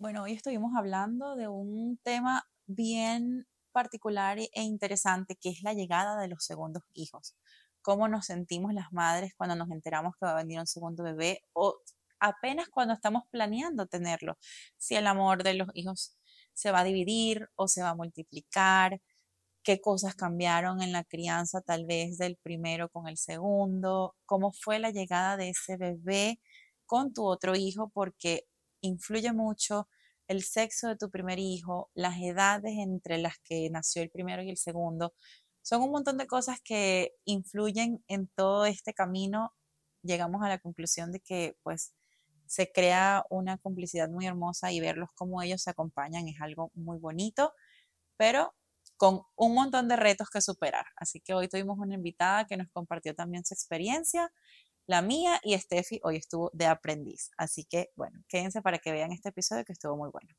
Bueno, hoy estuvimos hablando de un tema bien particular e interesante que es la llegada de los segundos hijos. Cómo nos sentimos las madres cuando nos enteramos que va a venir un segundo bebé o apenas cuando estamos planeando tenerlo. Si el amor de los hijos se va a dividir o se va a multiplicar, qué cosas cambiaron en la crianza tal vez del primero con el segundo, cómo fue la llegada de ese bebé con tu otro hijo, porque influye mucho el sexo de tu primer hijo, las edades entre las que nació el primero y el segundo. Son un montón de cosas que influyen en todo este camino. Llegamos a la conclusión de que pues se crea una complicidad muy hermosa y verlos como ellos se acompañan es algo muy bonito, pero con un montón de retos que superar. Así que hoy tuvimos una invitada que nos compartió también su experiencia, la mía y Steffi hoy estuvo de aprendiz. Así que bueno, quédense para que vean este episodio que estuvo muy bueno.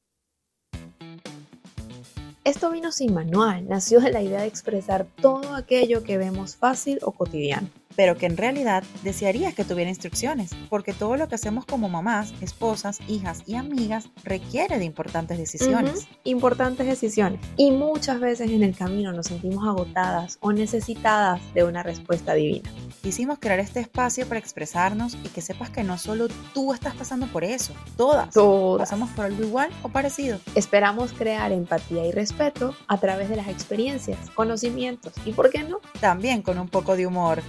Esto vino sin manual, nació de la idea de expresar todo aquello que vemos fácil o cotidiano pero que en realidad desearías que tuviera instrucciones, porque todo lo que hacemos como mamás, esposas, hijas y amigas requiere de importantes decisiones. Importantes decisiones. Y muchas veces en el camino nos sentimos agotadas o necesitadas de una respuesta divina. Quisimos crear este espacio para expresarnos y que sepas que no solo tú estás pasando por eso, todas, todas. pasamos por algo igual o parecido. Esperamos crear empatía y respeto a través de las experiencias, conocimientos y, ¿por qué no? También con un poco de humor.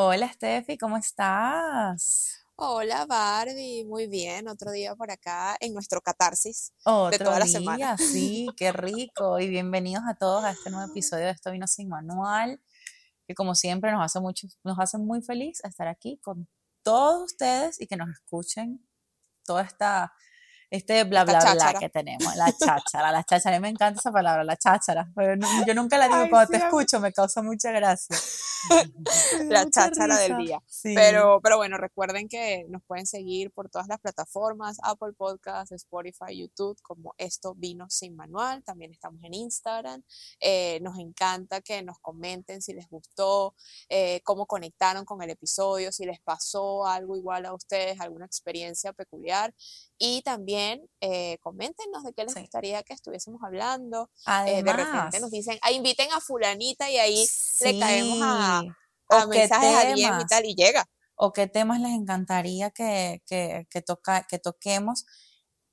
Hola Steffi, ¿cómo estás? Hola Barbie, muy bien, otro día por acá en nuestro catarsis de toda la semana. Sí, qué rico y bienvenidos a todos a este nuevo episodio de Esto vino sin manual, que como siempre nos hace mucho, nos hace muy feliz estar aquí con todos ustedes y que nos escuchen toda esta este bla bla bla que tenemos, la cháchara, la cháchara, a mí me encanta esa palabra, la cháchara, pero yo nunca la digo cuando te escucho, me causa mucha gracia. la cháchara del día. Pero, pero bueno, recuerden que nos pueden seguir por todas las plataformas, Apple Podcasts, Spotify, YouTube, como Esto Vino Sin Manual, también estamos en Instagram, eh, nos encanta que nos comenten si les gustó, eh, cómo conectaron con el episodio, si les pasó algo igual a ustedes, alguna experiencia peculiar, y también eh, coméntenos de qué les gustaría que estuviésemos hablando. Eh, de repente nos dicen, ah, inviten a fulanita y ahí le caemos a, mensajes a DM y tal y llega. O qué temas les encantaría que, que, que, toca, que toquemos.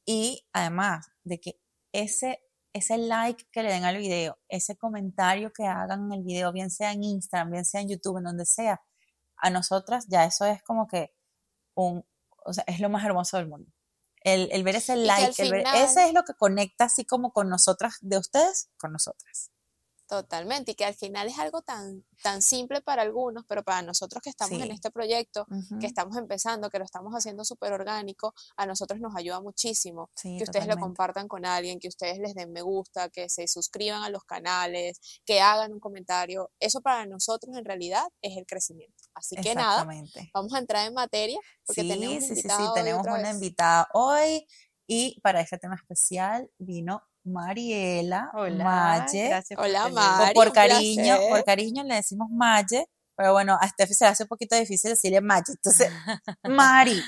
Y además de que ese, ese like que le den al video, ese comentario que hagan en el video, bien sea en Instagram, bien sea en YouTube, en donde sea, a nosotras ya eso es como que un, o sea, es lo más hermoso del mundo el, ver ese like, ese es lo que conecta así como con nosotras, de ustedes, con nosotras. Totalmente, y que al final es algo tan, tan simple para algunos, pero para nosotros que estamos en este proyecto, que estamos empezando, que lo estamos haciendo súper orgánico, a nosotros nos ayuda muchísimo que ustedes lo compartan con alguien, que ustedes les den me gusta, que se suscriban a los canales, que hagan un comentario. Eso para nosotros en realidad es el crecimiento. Así que nada, vamos a entrar en materia, porque tenemos, sí, sí, tenemos una invitada hoy y para este tema especial vino Mariela Hola, Maye. Hola, Mari. Por cariño, por cariño le decimos Maye, pero bueno, a Steffi se le hace un poquito difícil decirle Maye. Entonces, Mari.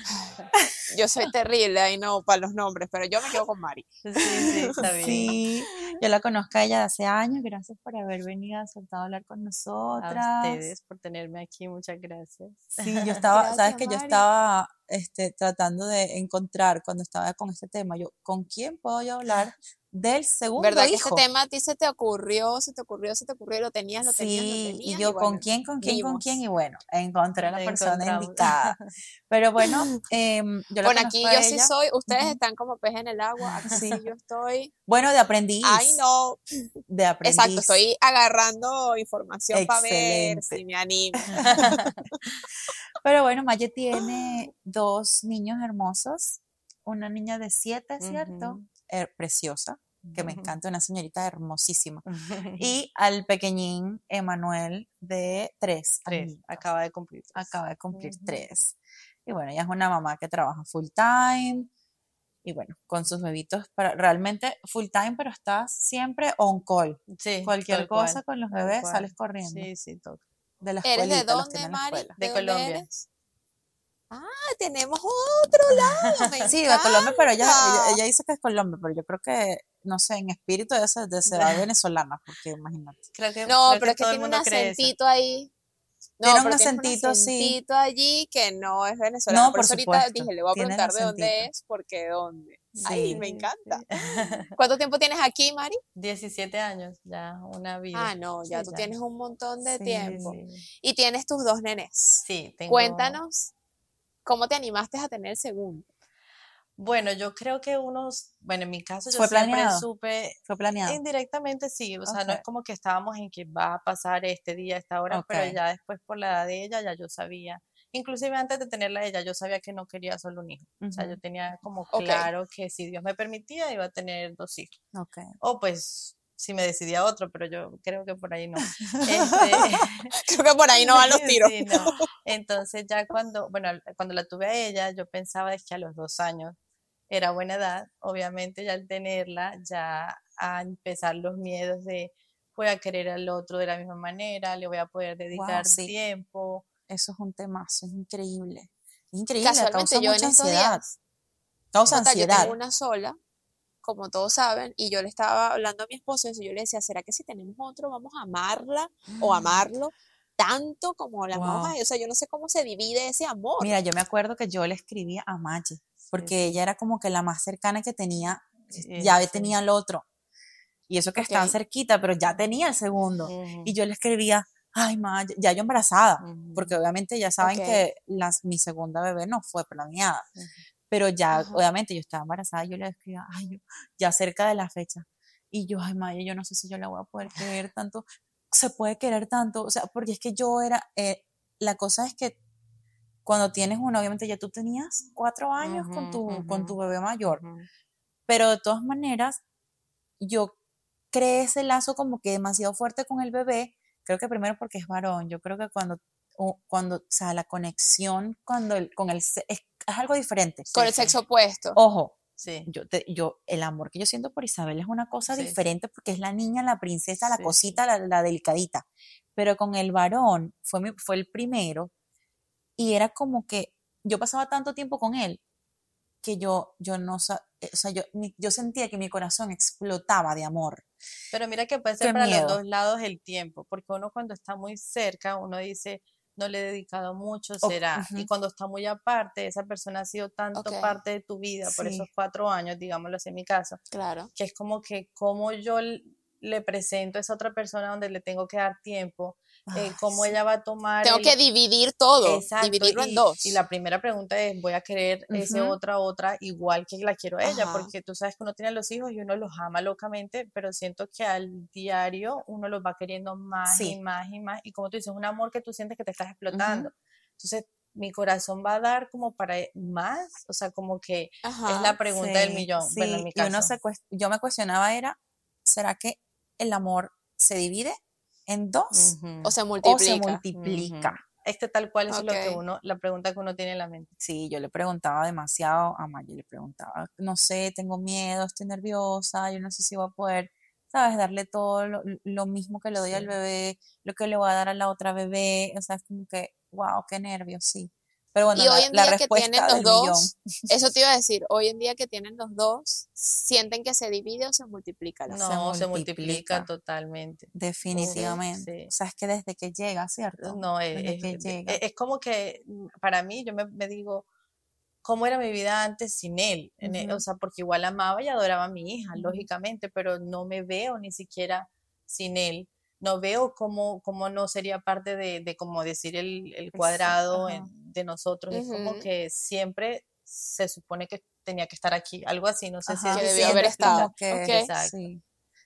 Yo soy terrible ahí no para los nombres, pero yo me quedo con Mari. Sí, sí, está bien. Sí, yo la conozco a ella de hace años. Gracias por haber venido a a hablar con nosotras. A ustedes por tenerme aquí, muchas gracias. Sí, yo estaba, sabes que yo estaba este, tratando de encontrar cuando estaba con este tema, yo, ¿con quién puedo yo hablar del segundo ¿Verdad que ese tema a ti se te ocurrió, se te ocurrió, se te ocurrió, lo tenías, lo tenías, lo tenías? y yo, ¿con quién, con quién, con quién? Y bueno, encontré a la persona indicada. Pero bueno, eh, yo Bueno, aquí yo sí soy, ustedes están como pez en el agua, aquí sí yo estoy... Bueno, de aprendiz. Ay, no. De aprendiz. Exacto, estoy agarrando información para ver si me animo. Pero bueno, Maya tiene dos niños hermosos, una niña de siete, ¿cierto? Preciosa, que me encanta, una señorita hermosísima. Y al pequeñín Emanuel de tres. Tres, acaba de cumplir. Acaba de cumplir tres. Y bueno, ella es una mamá que trabaja full time. Y bueno, con sus bebitos, para, realmente full time, pero estás siempre on call. Sí, Cualquier cosa con los bebés sales corriendo. Sí, sí, todo. de la ¿Eres de dónde, Mari? De Colombia. eres? Ah, tenemos otro lado. me Sí, de Colombia, pero ella, ella, dice que es Colombia, pero yo creo que, no sé, en espíritu de ser, de ser venezolana, porque imagínate. Creo que, No, creo pero es que tiene un eso. acentito ahí. No, Tiene un acentito, sí. allí que no es venezolano. No, por por eso ahorita dije, le voy a preguntar de dónde es, porque de dónde. Ay, Sí. me encanta. ¿Cuánto tiempo tienes aquí, Mari? 17 años, ya una vida. Ah, no, ya Sí, tú ya. tienes un montón de Sí, tiempo. Sí, Y tienes tus dos nenes. sí, tengo... Cuéntanos cómo te animaste a tener el segundo. Bueno, yo creo que unos, bueno, en mi caso yo ¿Fue siempre planeado? supe, Fue planeado. indirectamente sí, o sea, no es como que estábamos en que va a pasar este día, esta hora, pero ya después por la edad de ella ya yo sabía, inclusive antes de tenerla ella, yo sabía que no quería solo un hijo, o sea, yo tenía como claro que si Dios me permitía iba a tener dos hijos, Ok. o pues si me decidía otro, pero yo creo que por ahí no. Este, Creo que por ahí no van los tiros. Sí, no. Entonces ya cuando, bueno, cuando la tuve a ella, yo pensaba es que a los dos años era buena edad, obviamente ya al tenerla, ya a empezar los miedos de voy a querer al otro de la misma manera, le voy a poder dedicar sí. tiempo. Eso es un temazo, es increíble. Es increíble, Casualmente causa yo en mucha estos ansiedad. días, Causa total, yo ansiedad. tengo una sola, como todos saben, y yo le estaba hablando a mi esposo y yo le decía, ¿será que si tenemos otro vamos a amarla o amarlo tanto como la Wow. ella? O sea, yo no sé cómo se divide ese amor. Mira, yo me acuerdo que yo le escribía a Maggie, porque ella era como que la más cercana que tenía, Sí, ya sí. tenía el otro. Y eso que estaban Ok. cerquita, pero ya tenía el segundo. Y yo le escribía, ay, Maggie, ya yo embarazada, porque obviamente ya saben que las, mi segunda bebé no fue planeada. Pero ya, Ajá. obviamente, yo estaba embarazada, yo le escribía, ay, yo, ya cerca de la fecha. Y yo, ay, Maya, yo no sé si yo la voy a poder querer tanto. Se puede querer tanto. O sea, porque es que yo era, eh, la cosa es que cuando tienes uno, obviamente ya tú tenías cuatro años con, tu, con tu bebé mayor. Pero de todas maneras, yo creé ese lazo como que demasiado fuerte con el bebé. Creo que primero porque es varón. Yo creo que cuando, cuando o sea, la conexión cuando el, con el es, es algo diferente. con sí, el sí. sexo opuesto. Ojo, Sí, yo, te- yo, el amor que yo siento por Isabel es una cosa Sí, sí. diferente porque es la niña, la princesa, la Sí, cosita, la, la delicadita. Pero con el varón fue, mi- fue el primero y era como que yo pasaba tanto tiempo con él que yo, yo no, eh, o sea, yo, yo sentía que mi corazón explotaba de amor. Pero mira que puede ser Qué para miedo. los dos lados el tiempo, porque uno cuando está muy cerca, uno dice, no le he dedicado mucho, será. Y cuando está muy aparte, esa persona ha sido tanto parte de tu vida por esos cuatro años, digámoslo así en mi caso, Claro. que es como que como yo le presento a esa otra persona donde le tengo que dar tiempo, eh, cómo sí. ella va a tomar Tengo el- que dividir todo, Exacto, dividirlo en y, dos. y la primera pregunta es, ¿voy a querer ese Ujú. otra, otra igual que la quiero a ella? Ajá. Porque tú sabes que uno tiene los hijos y uno los ama locamente, pero siento que al diario uno los va queriendo más Sí. y más y más. Y como tú dices, un amor que tú sientes que te estás explotando. Entonces, mi corazón va a dar como para más, o sea, como que es Ajá. la pregunta del Sí, millón. Bueno, en sí, mi y uno caso. se yo me cuestionaba era, ¿será que el amor se divide en dos. O se o se multiplica. multiplica? Este tal cual eso es lo que uno, la pregunta que uno tiene en la mente. Sí, yo le preguntaba demasiado a Maya, le preguntaba, no sé, tengo miedo, estoy nerviosa, yo no sé si voy a poder, ¿sabes? Darle todo lo, lo mismo que le doy al bebé, lo que le voy a dar a la otra bebé, o sea, es como que, wow, qué nervios, sí. Pero bueno, Y hoy la, en la día que tienen los millón. dos, eso te iba a decir, hoy en día que tienen los dos, ¿sienten que se divide o se multiplica? la- No, se multiplica multiplica. totalmente. definitivamente. sí. O sea, es que desde que llega, ¿cierto? No, es, Desde es- que es- llega. es como que mm, para mí, yo me, me digo, ¿cómo era mi vida antes sin él? En e- Ujú. O sea, porque igual amaba y adoraba a mi hija, lógicamente, pero no me veo ni siquiera sin él. No veo cómo, cómo no sería parte de, de como decir el, el cuadrado en- de nosotros. Es como que siempre se supone que tenía que estar aquí, algo así, no sé si Ajá, es Que debió haber estado. Exacto. Sí,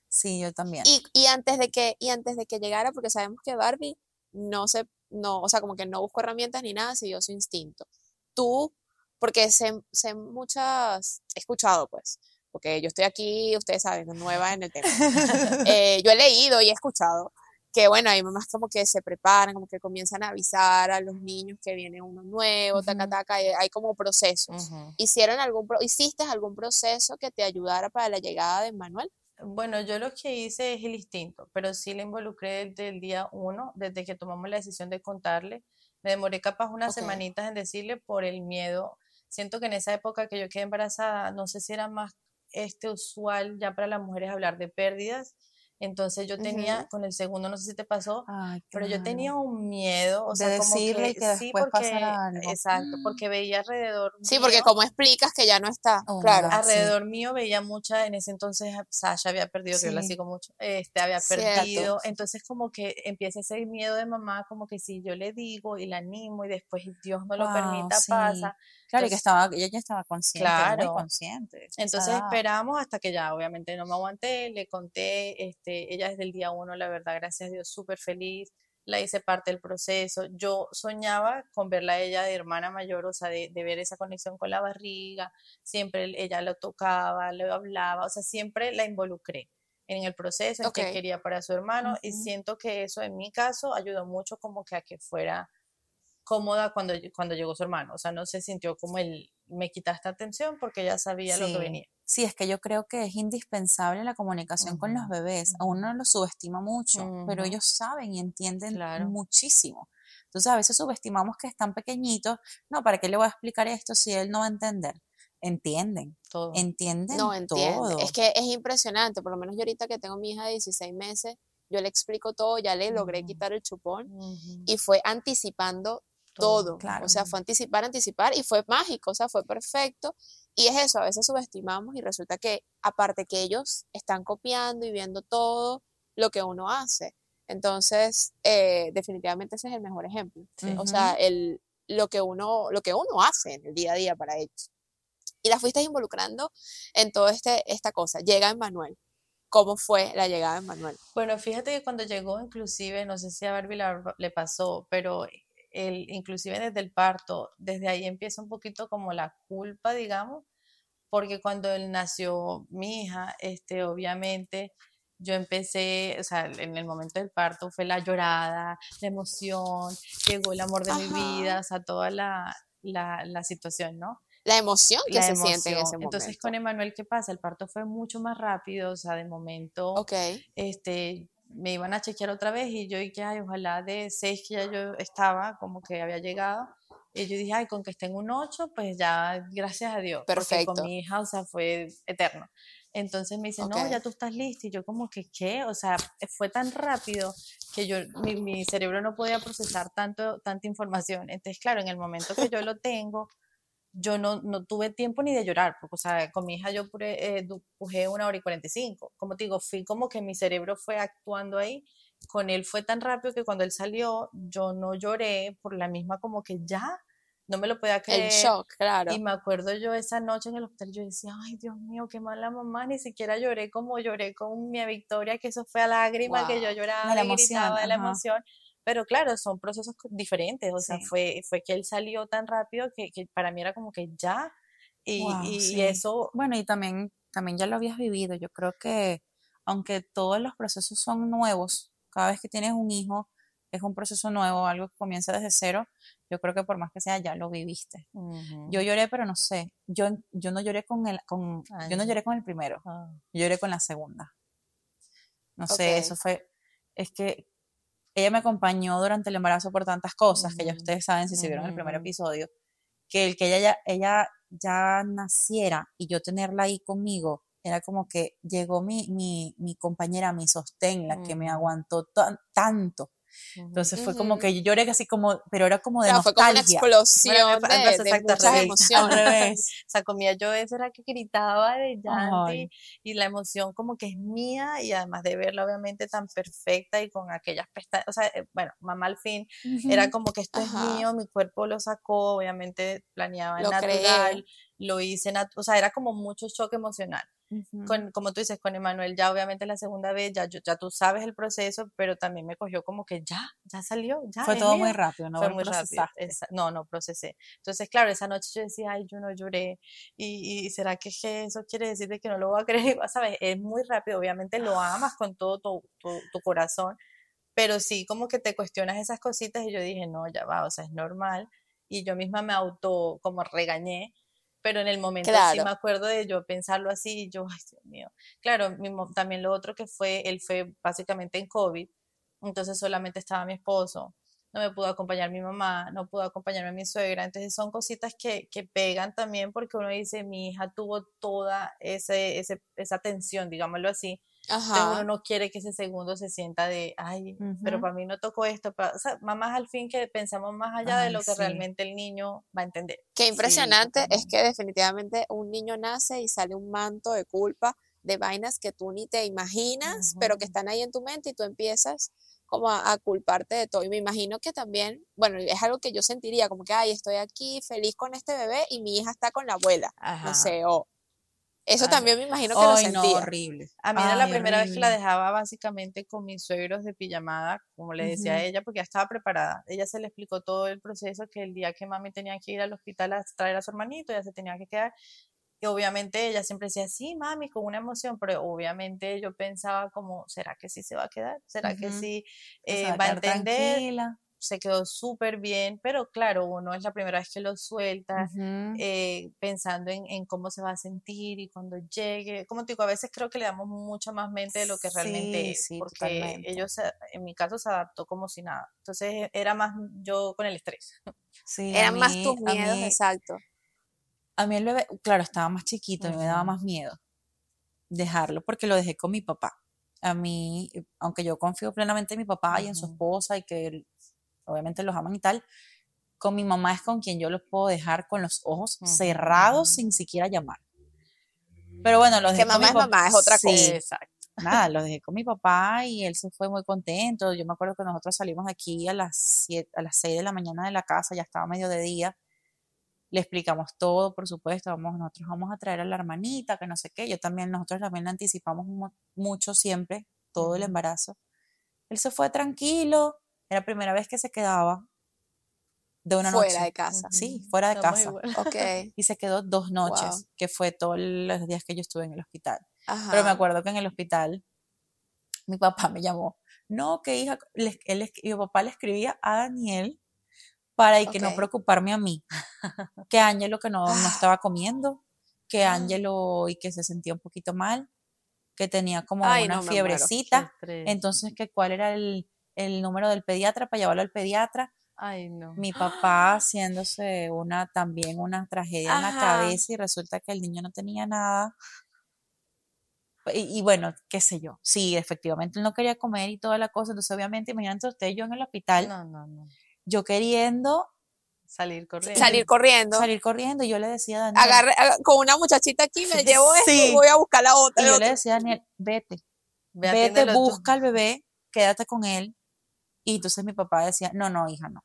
sí, yo también. Y, y antes de que, y antes de que llegara, porque sabemos que Barbie no se, no, o sea, como que no buscó herramientas ni nada, siguió su instinto. Tú, porque sé, sé muchas, he escuchado pues, porque yo estoy aquí, ustedes saben, nueva en el tema. Eh, yo he leído y he escuchado que bueno, hay mamás como que se preparan, como que comienzan a avisar a los niños que viene uno nuevo, taca, Ujú. taca, y hay como procesos. Ujú. ¿Hicieron algún, pro- ¿Hiciste algún proceso que te ayudara para la llegada de Manuel? Bueno, yo lo que hice es el instinto, pero sí le involucré desde el día uno, desde que tomamos la decisión de contarle. Me demoré capaz unas semanitas en decirle por el miedo. Siento que en esa época que yo quedé embarazada, no sé si era más este usual ya para las mujeres hablar de pérdidas. Entonces yo tenía, con el segundo, no sé si te pasó, pero yo tenía un miedo, o sea, decirle que, sí, porque, exacto, porque veía alrededor. Sí, porque como explicas que ya no está, oh, claro. Alrededor mío veía mucha, en ese entonces Sasha había perdido, que yo la sigo mucho, este, había perdido, entonces como que empieza ese miedo de mamá, como que si yo le digo y la animo y después Dios no lo permita, pasa. Claro, y que estaba, ella ya estaba consciente, claro. consciente. Entonces esperamos hasta que ya, obviamente no me aguanté, le conté, este, ella desde el día uno, la verdad, gracias a Dios, súper feliz, la hice parte del proceso. Yo soñaba con verla a ella de hermana mayor, o sea, de, ver esa conexión con la barriga, siempre ella lo tocaba, le hablaba, o sea, siempre la involucré en el proceso, en que quería para su hermano, y siento que eso en mi caso ayudó mucho como que a que fuera cómoda cuando, cuando llegó su hermano. O sea, no se sintió como el, me quitaste atención porque ya sabía lo que venía. Sí, es que yo creo que es indispensable la comunicación con los bebés. A uno lo subestima mucho, pero ellos saben y entienden muchísimo. Entonces a veces subestimamos que están pequeñitos. No, ¿para qué le voy a explicar esto si él no va a entender? Entienden, todo. entienden no, todo. Es que es impresionante, por lo menos yo ahorita que tengo mi hija de 16 meses, yo le explico todo, ya le logré quitar el chupón y fue anticipando todo. O sea, fue anticipar, anticipar y fue mágico, o sea, fue perfecto. Y es eso, a veces subestimamos y resulta que aparte que ellos están copiando y viendo todo lo que uno hace. Entonces, eh, definitivamente ese es el mejor ejemplo. O sea, el, lo, que uno, lo que uno hace en el día a día para ellos. Y la fuiste involucrando en toda este, esta cosa. Llega Emmanuel. ¿Cómo fue la llegada de Manuel? Bueno, fíjate que cuando llegó, inclusive, no sé si a Barbie le pasó, pero el, inclusive desde el parto, desde ahí empieza un poquito como la culpa, digamos, porque cuando él nació mi hija, este, obviamente yo empecé, o sea, en el momento del parto fue la llorada, la emoción, llegó el amor de mi vida, o sea, toda la, la, la situación, ¿no? La emoción que se siente en ese momento. Entonces con Emanuel, ¿qué pasa? El parto fue mucho más rápido, o sea, de momento, okay. este, me iban a chequear otra vez y yo dije, ay, ojalá de seis que ya yo estaba, como que había llegado. Y yo dije, ay, con que esté en un ocho, pues ya, gracias a Dios. Perfecto. Porque con mi hija, o sea, fue eterno. Entonces me dice, no, ya tú estás lista. Y yo como que, ¿qué? O sea, fue tan rápido que yo, mi, mi, cerebro no podía procesar tanto, tanta información. Entonces, claro, en el momento que yo lo tengo, yo no, no, tuve tiempo ni de llorar, porque, o sea, con mi hija yo puse eh, una hora y 45. Como te digo, fui como que mi cerebro fue actuando ahí. Con él fue tan rápido que cuando él salió, yo no lloré por la misma como que ya, no me lo podía creer. El shock, claro. Y me acuerdo yo esa noche en el hospital, yo decía, ay, Dios mío, qué mala mamá, ni siquiera lloré como lloré con mi Victoria, que eso fue a lágrima, que yo lloraba, la emoción, de la emoción. Pero claro, son procesos diferentes, o sea, fue, fue que él salió tan rápido que, que para mí era como que ya, y, y, eso... Bueno, y también, también ya lo habías vivido, yo creo que aunque todos los procesos son nuevos, cada vez que tienes un hijo es un proceso nuevo, algo que comienza desde cero, yo creo que por más que sea ya lo viviste. Yo lloré, pero no sé, yo, yo no lloré con el, con, yo no lloré con el primero, ah. yo lloré con la segunda. No sé, eso fue, es que ella me acompañó durante el embarazo por tantas cosas, que ya ustedes saben si se vieron el primer episodio, que el que ella ya, ella ya naciera y yo tenerla ahí conmigo, era como que llegó mi, mi, mi compañera, mi sostén, la que me aguantó tanto entonces fue como que yo lloré así como, pero era como de nostalgia. Fue como una explosión de, de muchas emociones. o sea, comía yo eso era que gritaba de llanto y la emoción como que es mía y además de verla obviamente tan perfecta y con aquellas pestañas, o sea, eh, bueno, mamá al fin era como que esto es mío, mi cuerpo lo sacó, obviamente planeaba natural, lo hice, o sea, era como mucho shock emocional con, como tú dices, con Emanuel, ya obviamente la segunda vez, ya, ya tú sabes el proceso, pero también me cogió como que ya, ya salió, ya. Fue todo muy rápido, ¿no? Fue muy rápido. no, no procesé. Entonces, claro, esa noche yo decía, ay, yo no lloré. Y, y ¿será que eso quiere decir de que no lo voy a creer? ¿Sabes? Es muy rápido, obviamente lo amas con todo tu, tu, tu corazón, pero sí como que te cuestionas esas cositas y yo dije, no, ya va, o sea, es normal. Y yo misma me auto como regañé pero en el momento sí me acuerdo de yo pensarlo así, y yo, ay Dios mío. Claro, también lo otro que fue, él fue básicamente en COVID, entonces solamente estaba mi esposo, no me pudo acompañar mi mamá, no pudo acompañarme mi suegra, entonces son cositas que, que pegan también porque uno dice, mi hija tuvo toda ese, ese, esa tensión, digámoslo así, uno no quiere que ese segundo se sienta de, ay, pero para mí no tocó esto. o sea, mamás al fin que pensamos más allá de lo que realmente el niño va a entender. Qué impresionante es que definitivamente un niño nace y sale un manto de culpa de vainas que tú ni te imaginas, pero que están ahí en tu mente y tú empiezas como a, culparte de todo. Y me imagino que también, bueno, es algo que yo sentiría, como que, ay, estoy aquí feliz con este bebé y mi hija está con la abuela, no sé, o eso también me imagino que lo sentía. horrible. A mí era la primera vez que la dejaba básicamente con mis suegros de pijamada, como le decía a ella, porque ya estaba preparada. Ella se le explicó todo el proceso, que el día que mami tenía que ir al hospital a traer a su hermanito, ya se tenía que quedar. Y obviamente ella siempre decía, sí, mami, con una emoción, pero obviamente yo pensaba como, ¿será que sí se va a quedar? ¿Será que sí eh, va, a entender? Tranquila se quedó súper bien, pero claro, uno es la primera vez que lo suelta, eh, pensando en, cómo se va a sentir y cuando llegue, como te digo, a veces creo que le damos mucha más mente de lo que realmente es, porque ellos, en mi caso, se adaptó como si nada. Entonces era más yo con el estrés. Sí, Eran más tus miedos, exacto. A mí el bebé, claro, estaba más chiquito, y me daba más miedo dejarlo porque lo dejé con mi papá. A mí, aunque yo confío plenamente en mi papá y en su esposa y que él obviamente los aman y tal, con mi mamá es con quien yo los puedo dejar con los ojos cerrados sin siquiera llamar. Pero bueno, los dejé mamá es mamá, es otra cosa. Exacto. Nada, los dejé con mi papá y él se fue muy contento. Yo me acuerdo que nosotros salimos de aquí a las, siete, a las 6 de la mañana de la casa, ya estaba medio de día. Le explicamos todo, por supuesto. Vamos, nosotros vamos a traer a la hermanita, que no sé qué. Yo también, nosotros también anticipamos mucho siempre, todo el embarazo. Él se fue tranquilo, era la primera vez que se quedaba de una noche. Fuera de casa. Sí, fuera de casa. Okay. Y se quedó dos noches, que fue todos los días que yo estuve en el hospital. Pero me acuerdo que en el hospital mi papá me llamó. No, que hija, él, mi papá le escribía a Daniel para que no preocuparme a mí. que Ángelo que no, no estaba comiendo, que ah. Ángelo y que se sentía un poquito mal, que tenía como una fiebrecita. Entonces, que cuál era el, el número del pediatra para llevarlo al pediatra. Ay, no. Mi papá haciéndose una también una tragedia en la cabeza y resulta que el niño no tenía nada. Y, bueno, qué sé yo. Sí, efectivamente él no quería comer y toda la cosa. Entonces, obviamente, imagínate usted yo en el hospital. No, no, no. Yo queriendo salir corriendo. Salir corriendo. Salir corriendo. Y yo le decía a Daniel. Agarre, con una muchachita aquí, me llevo esto y voy a buscar la otra. Y yo le decía a Daniel, vete. vete, busca al bebé, quédate con él y entonces mi papá decía, no, no, hija, no.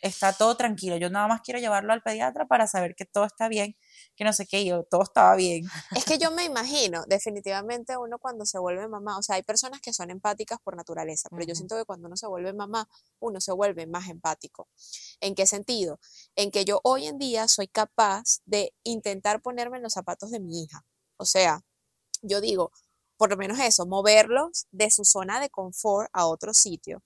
Está todo tranquilo. Yo nada más quiero llevarlo al pediatra para saber que todo está bien, que no sé qué, yo, todo estaba bien. Es que yo me imagino, definitivamente uno cuando se vuelve mamá, o sea, hay personas que son empáticas por naturaleza, pero yo siento que cuando uno se vuelve mamá, uno se vuelve más empático. ¿En qué sentido? En que yo hoy en día soy capaz de intentar ponerme en los zapatos de mi hija. O sea, yo digo, por lo menos eso, moverlos de su zona de confort a otro sitio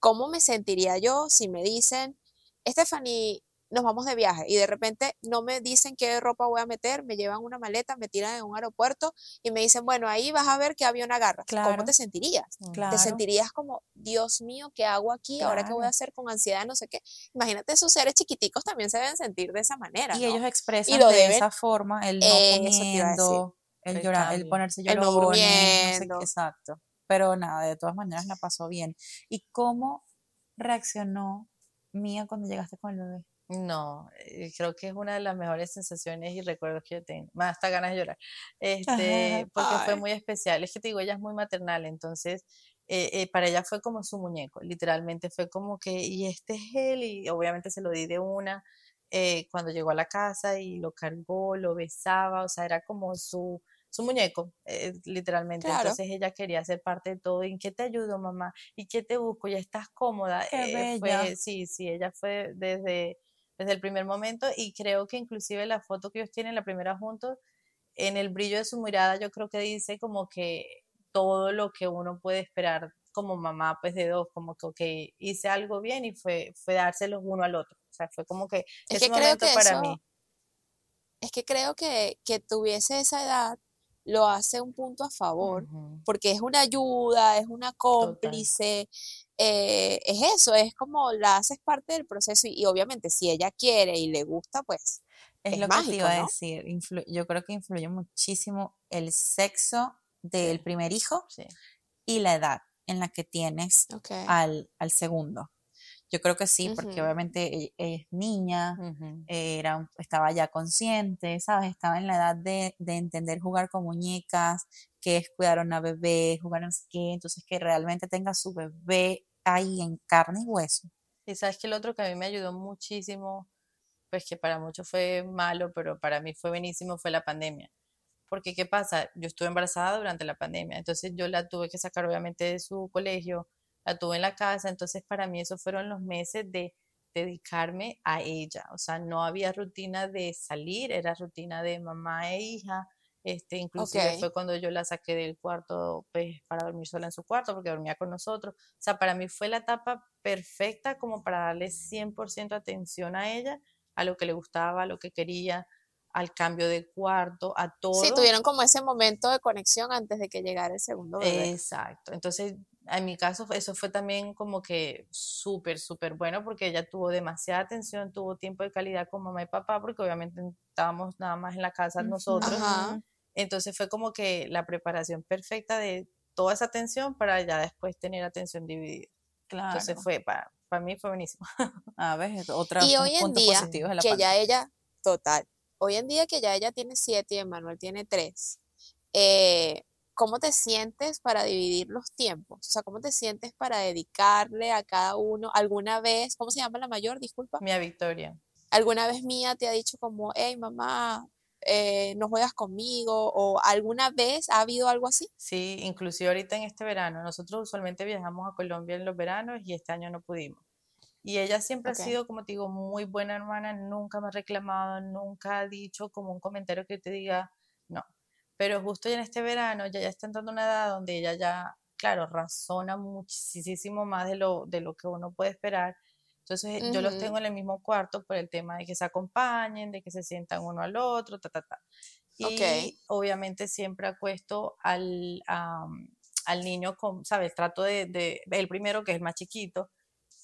¿Cómo me sentiría yo si me dicen, Stephanie, nos vamos de viaje y de repente no me dicen qué ropa voy a meter, me llevan una maleta, me tiran en un aeropuerto y me dicen, bueno, ahí vas a ver qué avión agarras. ¿Cómo te sentirías? Te sentirías como, Dios mío, ¿qué hago aquí? ¿Ahora qué voy a hacer con ansiedad? No sé qué. Imagínate, esos seres chiquiticos también se deben sentir de esa manera. Y ellos expresan de esa forma el no comiendo, el llorar, el ponerse no exacto pero nada, de todas maneras la pasó bien. ¿Y cómo reaccionó Mía cuando llegaste con el bebé? No, eh, creo que es una de las mejores sensaciones y recuerdos que yo tengo. Más hasta ganas de llorar. Este, porque fue muy especial. Es que te digo, ella es muy maternal, entonces eh, eh, para ella fue como su muñeco. Literalmente fue como que, y este es él, y obviamente se lo di de una. cuando llegó a la casa y lo cargó, lo besaba, o sea, era como su, su muñeco, eh, literalmente. Entonces ella quería ser parte de todo. ¿En qué te ayudo, mamá? ¿Y qué te busco? ¿Ya estás cómoda? Eh, fue, sí, sí, ella fue desde, desde el primer momento y creo que inclusive la foto que ellos tienen, la primera juntos, en el brillo de su mirada, yo creo que dice como que todo lo que uno puede esperar como mamá, pues de dos, como que hice algo bien y fue, fue dárselos uno al otro. O sea, fue como que es, un momento para mí es que creo que, que tuviese esa edad lo hace un punto a favor, porque es una ayuda, es una cómplice, eh, es eso, es como la haces parte del proceso y, obviamente si ella quiere y le gusta, pues es, lo que te iba a decir. yo creo que influye muchísimo el sexo del primer hijo y la edad en la que tienes al, al segundo. Yo creo que sí, porque obviamente e, es niña, era, estaba ya consciente, ¿sabes? Estaba en la edad de, entender jugar con muñecas, que es cuidar a una bebé, jugar sé qué, entonces que realmente tenga su bebé ahí en carne y hueso. Y sabes que el otro que a mí me ayudó muchísimo, pues que para muchos fue malo, pero para mí fue buenísimo, fue la pandemia. Porque, ¿qué pasa? Yo estuve embarazada durante la pandemia, entonces yo la tuve que sacar obviamente de su colegio, la tuve en la casa, entonces para mí esos fueron los meses de dedicarme a ella, o sea, no había rutina de salir, era rutina de mamá e hija, este, inclusive fue cuando yo la saqué del cuarto pues, para dormir sola en su cuarto porque dormía con nosotros. O sea, para mí fue la etapa perfecta como para darle 100% atención a ella, a lo que le gustaba, a lo que quería, al cambio de cuarto, a todo. Sí, tuvieron como ese momento de conexión antes de que llegara el segundo bebé. Exacto. Entonces, en mi caso, eso fue también como que súper, súper bueno porque ella tuvo demasiada atención, tuvo tiempo de calidad con mamá y papá porque obviamente estábamos nada más en la casa nosotros. Entonces fue como que la preparación perfecta de toda esa atención para ya después tener atención dividida. Claro. Entonces fue, para, para mí fue buenísimo. A ver, otra Y hoy en día, que ya ella, total, hoy en día que ya ella tiene siete y Emanuel tiene tres, eh, ¿cómo te sientes para dividir los tiempos? O sea, ¿cómo te sientes para dedicarle a cada uno alguna vez? ¿Cómo se llama la mayor? Disculpa. Mía Victoria. ¿Alguna vez Mía te ha dicho como, hey mamá, eh, no juegas conmigo? ¿O alguna vez ha habido algo así? Sí, inclusive ahorita en este verano. Nosotros usualmente viajamos a Colombia en los veranos y este año no pudimos. Y ella siempre ha sido, como te digo, muy buena hermana, nunca me ha reclamado, nunca ha dicho como un comentario que te diga. Pero justo ya en este verano, ya, ya está entrando una edad donde ella ya, claro, razona muchísimo más de lo, de lo que uno puede esperar. Entonces yo los tengo en el mismo cuarto por el tema de que se acompañen, de que se sientan uno al otro, ta, ta, ta. Y obviamente siempre acuesto al, al niño con, ¿sabes? Trato de, de, el primero que es el más chiquito,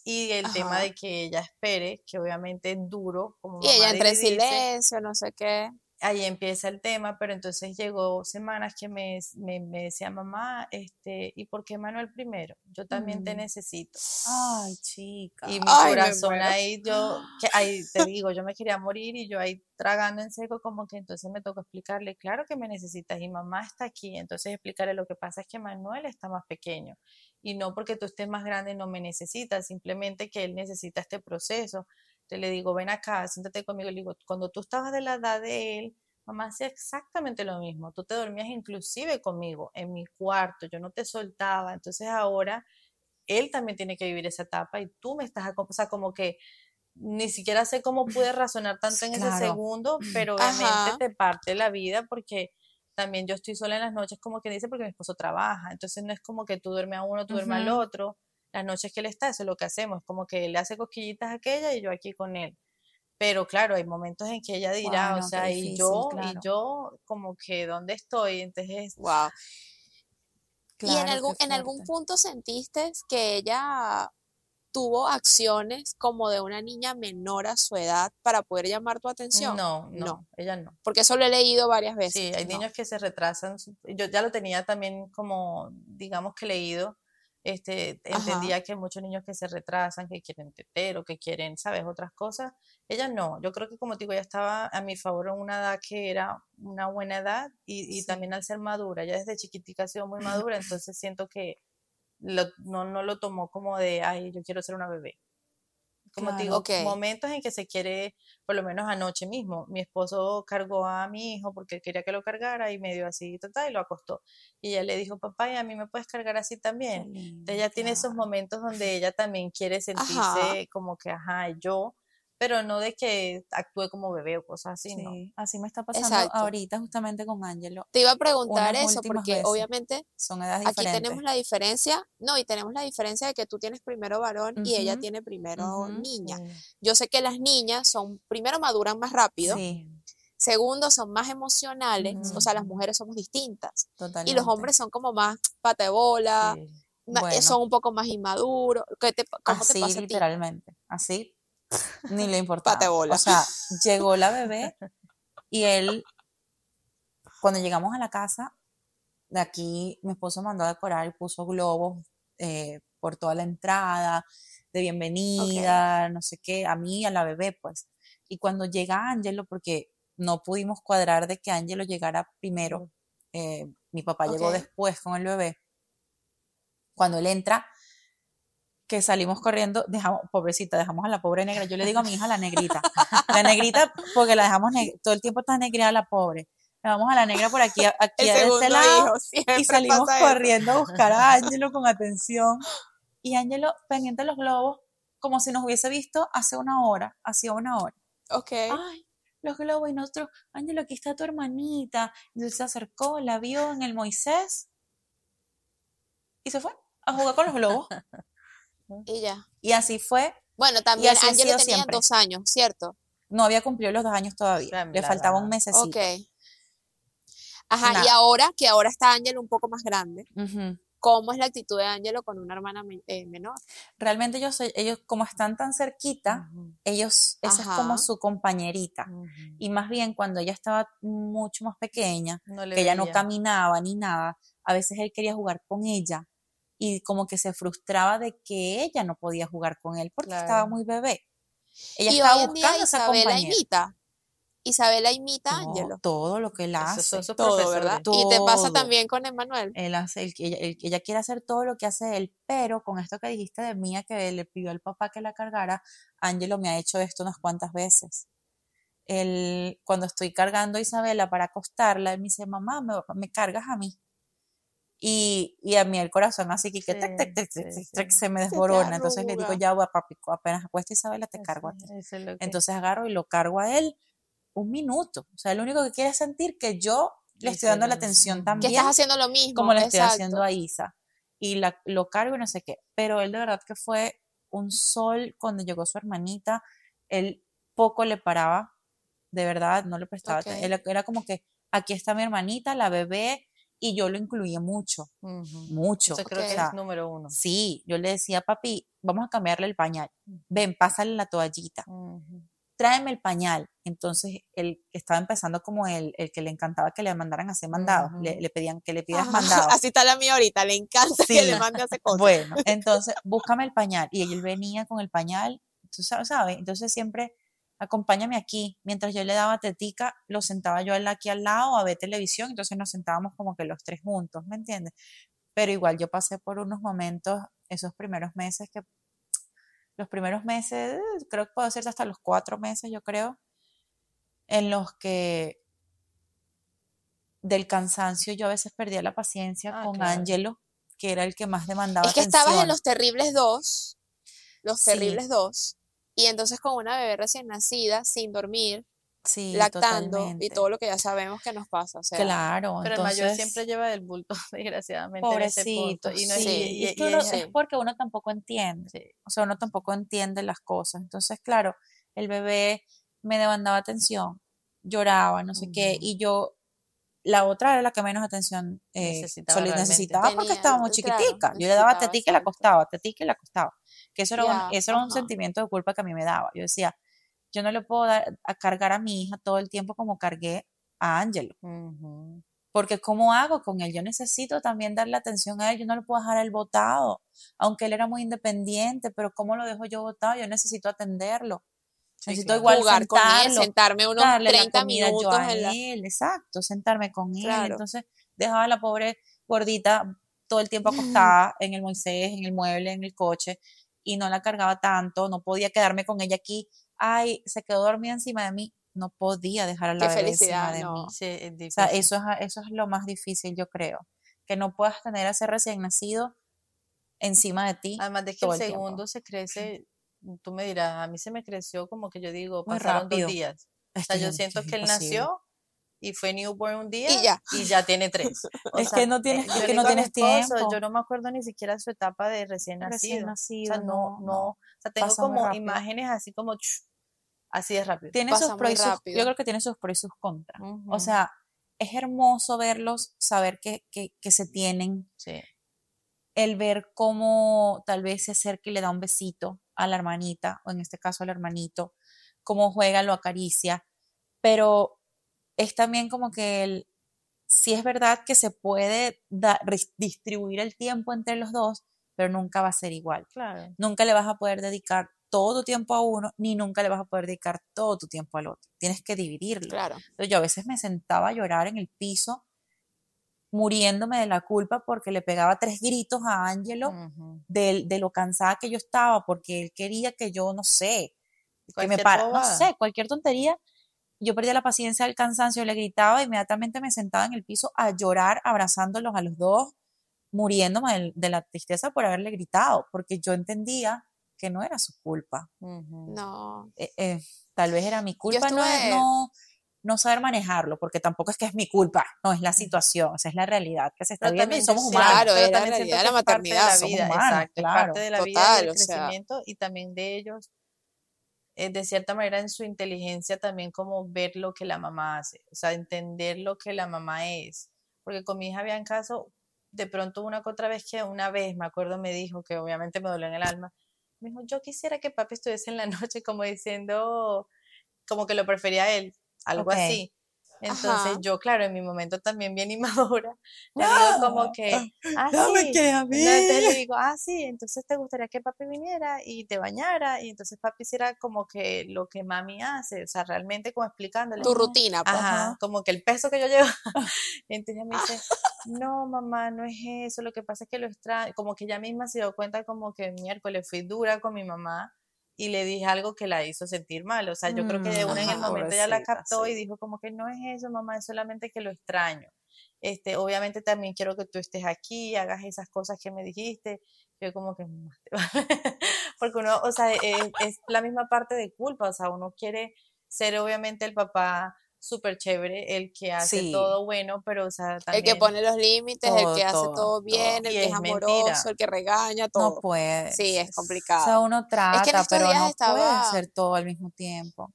y el tema de que ella espere, que obviamente es duro. Como y ella entre silencio, no sé qué ahí empieza el tema, pero entonces llegó semanas que me, me, decía mamá, este, ¿y por qué Manuel primero? Yo también te necesito. Ay, chica. Y mi corazón ahí, yo, que, ahí te digo, yo me quería morir y yo ahí tragando en seco, como que entonces me tocó explicarle, claro que me necesitas y mamá está aquí, entonces explicarle lo que pasa es que Manuel está más pequeño y no porque tú estés más grande no me necesitas, simplemente que él necesita este proceso te le digo, ven acá, siéntate conmigo. Le digo, cuando tú estabas de la edad de él, mamá hacía exactamente lo mismo. Tú te dormías inclusive conmigo en mi cuarto, yo no te soltaba. Entonces ahora él también tiene que vivir esa etapa y tú me estás, o sea, como que ni siquiera sé cómo pude razonar tanto en ese segundo, pero obviamente te parte la vida porque también yo estoy sola en las noches, como que dice, porque mi esposo trabaja. Entonces no es como que tú duermes a uno, tú duermes al otro las noches que él está, eso es lo que hacemos, como que le hace cosquillitas a aquella y yo aquí con él. Pero claro, hay momentos en que ella dirá, o sea, y yo, y yo como que, ¿dónde estoy? Entonces, wow. ¿Y en algún, en algún punto sentiste que ella tuvo acciones como de una niña menor a su edad para poder llamar tu atención? No, no, ella no. Porque eso lo he leído varias veces. Sí, hay niños que se retrasan. Yo ya lo tenía también como, digamos que leído, este, entendía que hay muchos niños que se retrasan, que quieren tetero, que quieren, ¿sabes? Otras cosas. Ella no, yo creo que como te digo, ella estaba a mi favor en una edad que era una buena edad y, y también al ser madura, ya desde chiquitica ha sido muy madura, entonces siento que no, no lo tomó como de, ay, yo quiero ser una bebé como digo, momentos en que se quiere, por lo menos anoche mismo, mi esposo cargó a mi hijo porque quería que lo cargara y medio así, total, y lo acostó. Y ella le dijo, papá, ¿y a mí me puedes cargar así también? ella tiene esos momentos donde ella también quiere sentirse como que, ajá, yo, pero no de que actúe como bebé o cosas así, ¿no? Así me está pasando ahorita justamente con Ángelo. Te iba a preguntar eso porque obviamente son edades aquí tenemos la diferencia, no, y tenemos la diferencia de que tú tienes primero varón y ella tiene primero niña. Yo sé que las niñas son primero maduran más rápido. Segundo, son más emocionales, o sea, las mujeres somos distintas. Totalmente. Y los hombres son como más pata de bola, Sí. Bueno. son un poco más inmaduros. ¿Qué te, ¿Cómo Así, te pasa a ti? literalmente. Así, ni le importaba. Pate bola. O sea, llegó la bebé y él, cuando llegamos a la casa, de aquí mi esposo mandó a decorar y puso globos eh, por toda la entrada, de bienvenida, no sé qué, a mí a la bebé, pues. Y cuando llega Ángelo, porque no pudimos cuadrar de que Ángelo llegara primero, eh, mi papá llegó después con el bebé. Cuando él entra, que salimos corriendo, dejamos, pobrecita, dejamos a la pobre negra. Yo le digo a mi hija la negrita. La negrita, porque la dejamos neg- todo el tiempo está negra la pobre. Dejamos a la negra por aquí, aquí a este lado, hijo, y salimos eso. corriendo a buscar a Ángelo con atención. Y Ángelo pendiente de los globos, como si nos hubiese visto hace una hora, hacía una hora. Ok. Ay, los globos, y nosotros, Ángelo, aquí está tu hermanita. Entonces se acercó, la vio en el Moisés y se fue a jugar con los globos. Y ya. Y así fue. Bueno, también sido tenía siempre. dos años, ¿cierto? No había cumplido los dos años todavía. Claro, Le faltaba un mesecito. Ok. Ajá, y ahora que ahora está Ángelo un poco más grande. ¿cómo es la actitud de Ángelo con una hermana eh, menor? Realmente ellos, ellos, como están tan cerquita, ellos, esa es como su compañerita. Y más bien cuando ella estaba mucho más pequeña, No le que ella no veía. caminaba ni nada, a veces él quería jugar con ella y como que se frustraba de que ella no podía jugar con él porque estaba muy bebé. Ella y estaba hoy en día buscando esa Isabela compañera. imita. Isabela imita a No, Ángelo. todo lo que él hace. sus Todo. Y te pasa también con Emanuel. Él hace, el que ella, ella quiere hacer todo lo que hace él, pero con esto que dijiste de Mía, que le pidió al papá que la cargara, Ángelo me ha hecho esto unas cuantas veces. Él, cuando estoy cargando a Isabela para acostarla, él me dice, mamá, me, me cargas a mí. Y, y a mí el corazón así que, que tac, Sí, tac, sí, tac, sí. tac, se me desborona. Entonces le digo, ya voy a papi, apenas acuesta Isabela, te cargo a ti. Que- Entonces agarro y lo cargo a él un minuto. O sea, lo único que quiere es sentir que yo le estoy dando la atención ujú. Que también estás haciendo lo mismo. como le estoy haciendo a Isa. Y la, lo cargo y no sé qué. Pero él de verdad que fue un sol cuando llegó su hermanita. Él poco le paraba, de verdad, no le prestaba. Ok. aten- Él era como que aquí está mi hermanita, la bebé, y yo lo incluía mucho, mucho. Eso creo que es número uno. sí, yo le decía, papi, vamos a cambiarle el pañal. Ven, pásale la toallita Ujú. tráeme el pañal. Entonces, el que estaba empezando como el, el que le encantaba que le mandaran a hacer mandados, le, pedían que le pidas Ajá, mandados. Así está la mía ahorita, le encanta que le mande a hacer cosas. Bueno, entonces, búscame el pañal. Y él venía con el pañal, tú sabes, ¿sabes? Entonces siempre, acompáñame aquí. Mientras yo le daba tetica, lo sentaba yo aquí al lado a ver televisión, entonces nos sentábamos como que los tres juntos, ¿me entiendes? Pero igual yo pasé por unos momentos, esos primeros meses que, los primeros meses, creo que puedo decirte hasta los cuatro meses, yo creo, en los que del cansancio yo a veces perdía la paciencia Ah, con claro. Ángelo, que era el que más demandaba Es que estabas en los terribles dos, los Sí. terribles dos, y entonces con una bebé recién nacida, sin dormir, Sí, lactando y totalmente. todo lo que ya sabemos que nos pasa. O sea, Claro, Pero el mayor siempre lleva el bulto, desgraciadamente, en ese pobrecito, punto. Y no, sí, y- y- es y que uno- ella- es porque uno tampoco entiende, sí. o sea, uno tampoco entiende las cosas. Entonces, claro, el bebé me demandaba atención, lloraba, no sé qué, y yo, la otra era la que menos atención eh, Necesitaba porque estaba muy claro, chiquitica. Yo le daba tetica y la acostaba, tetica y la acostaba. Que eso era, un, eso era un sentimiento de culpa que a mí me daba. Yo decía, yo no le puedo dar a cargar a mi hija todo el tiempo como cargué a Ángelo. Porque ¿cómo hago con él? Yo necesito también darle atención a él, yo no lo puedo dejar a él botado, aunque él era muy independiente, pero ¿cómo lo dejo yo botado? Yo necesito atenderlo. Sí, necesito claro. igual jugar con él, sentarlo, sentarme unos darle la 30 comida yo minutos a en la... él, exacto, sentarme con él. Entonces dejaba a la pobre gordita todo el tiempo acostada en el Moisés, en el mueble, en el coche, y no la cargaba tanto, no podía quedarme con ella aquí. Ay, se quedó dormida encima de mí, no podía dejar a la Qué bebé encima felicidad, de no. mí. Sí, es O sea, eso es, eso es lo más difícil, yo creo. Que no puedas tener a ese recién nacido encima de ti. Además de que todo el el tiempo. segundo se crece, tú me dirás, a mí se me creció como que yo digo, Muy pasaron rápido. dos días. O sea, yo siento que él nació y fue newborn un día Y ya. y ya tiene tres. O Es sea, que no tienes- eh, es yo que no tienes esposo, tiempo. Yo no me acuerdo ni siquiera su etapa de recién Recién nacido. nacido, o sea, no, no, no. O sea, tengo Pasa como imágenes así como Así es rápido. Tiene sus pros y sus, yo creo que tiene sus pros y sus contras. O sea, es hermoso verlos, saber que, que, que se tienen. Sí. El ver cómo tal vez se acerca y le da un besito a la hermanita, o en este caso al hermanito, cómo juega, lo acaricia. Pero es también como que el, si es verdad que se puede distribuir el tiempo entre los dos, pero nunca va a ser igual. Claro. Nunca le vas a poder dedicar todo tu tiempo a uno, ni nunca le vas a poder dedicar todo tu tiempo al otro. Tienes que dividirlo. Claro. Entonces, yo a veces me sentaba a llorar en el piso, muriéndome de la culpa porque le pegaba tres gritos a Ángelo de, de, lo cansada que yo estaba, porque él quería que yo, no sé, que me para, no sé, cualquier tontería. Yo perdía la paciencia del cansancio, le gritaba, inmediatamente me sentaba en el piso a llorar, abrazándolos a los dos, muriéndome de la tristeza por haberle gritado, porque yo entendía que no era su culpa. No. Eh, eh, tal vez era mi culpa no, no, saber manejarlo, porque tampoco es que es mi culpa, no es la situación, esa es la realidad que se está viendo y somos humanos. Claro, es la realidad de la maternidad, la vida, exacto, parte de la vida y el crecimiento y también de ellos, eh, de cierta manera en su inteligencia también como ver lo que la mamá hace, o sea, entender lo que la mamá es, porque con mi hija había en caso, de pronto una que otra vez que una vez, me acuerdo, me dijo que obviamente me dolió en el alma, me dijo, yo quisiera que papi estuviese en la noche como diciendo, como que lo prefería él, algo así. Entonces yo, claro, en mi momento también bien inmadura, le digo como que, ah, no me a mí. Entonces le digo, ah, sí, entonces te gustaría que papi viniera y te bañara y entonces papi hiciera como que lo que mami hace, o sea, realmente como explicándole. Tu rutina, pues. Ajá, como que el peso que yo llevo. entonces me dice, no, mamá, no es eso, lo que pasa es que lo extraño, como que ella misma se dio cuenta como que miércoles fui dura con mi mamá y le dije algo que la hizo sentir mal, o sea, yo creo que de una en el momento ya la captó y dijo como que no es eso, mamá, es solamente que lo extraño. Este, obviamente también quiero que tú estés aquí, hagas esas cosas que me dijiste. Yo como que porque uno, o sea, es, es la misma parte de culpa, o sea, uno quiere ser obviamente el papá súper chévere, el que hace todo bueno, pero o sea, también... El que pone los límites, el que hace todo bien, el que es, amoroso, el que regaña, todo. No puede. Sí, es complicado. O sea, uno trata, pero no puede hacer todo al mismo tiempo.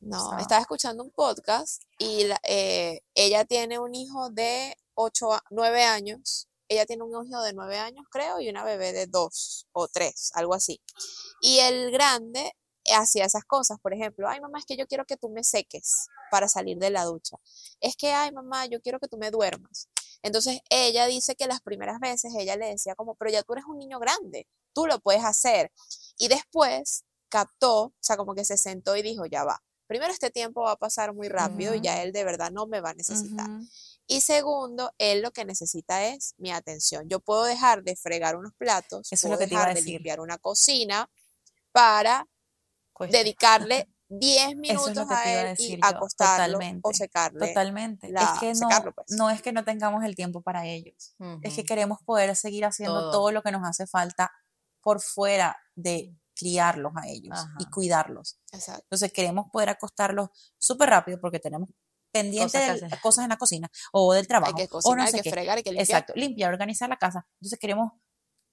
No, estaba escuchando un podcast y eh, ella tiene un hijo de 8, 9 años. Ella tiene un hijo de 9 años, creo, y una bebé de 2 o 3, algo así. Y el grande hacía esas cosas, por ejemplo, ay mamá, es que yo quiero que tú me seques para salir de la ducha. Es que, ay mamá, yo quiero que tú me duermas. Entonces ella dice que las primeras veces ella le decía como, pero ya tú eres un niño grande, tú lo puedes hacer. Y después captó, o sea, como que se sentó y dijo, ya va. Primero, este tiempo va a pasar muy rápido y ya él de verdad no me va a necesitar. Y segundo, él lo que necesita es mi atención. Yo puedo dejar de fregar unos platos, Eso puedo es lo que dejar de limpiar una cocina para dedicarle 10 minutos a él y acostarlo o secarle. Totalmente. es que no, pues. no, es que no tengamos el tiempo para ellos. Es que queremos poder seguir haciendo todo. lo que nos hace falta por fuera de criarlos a ellos y cuidarlos. Exacto. Entonces queremos poder acostarlos súper rápido porque tenemos pendientes de cosas en la cocina o del trabajo. Hay que cocinar, hay que fregar, hay que limpiar. Exacto, limpiar, organizar la casa. Entonces queremos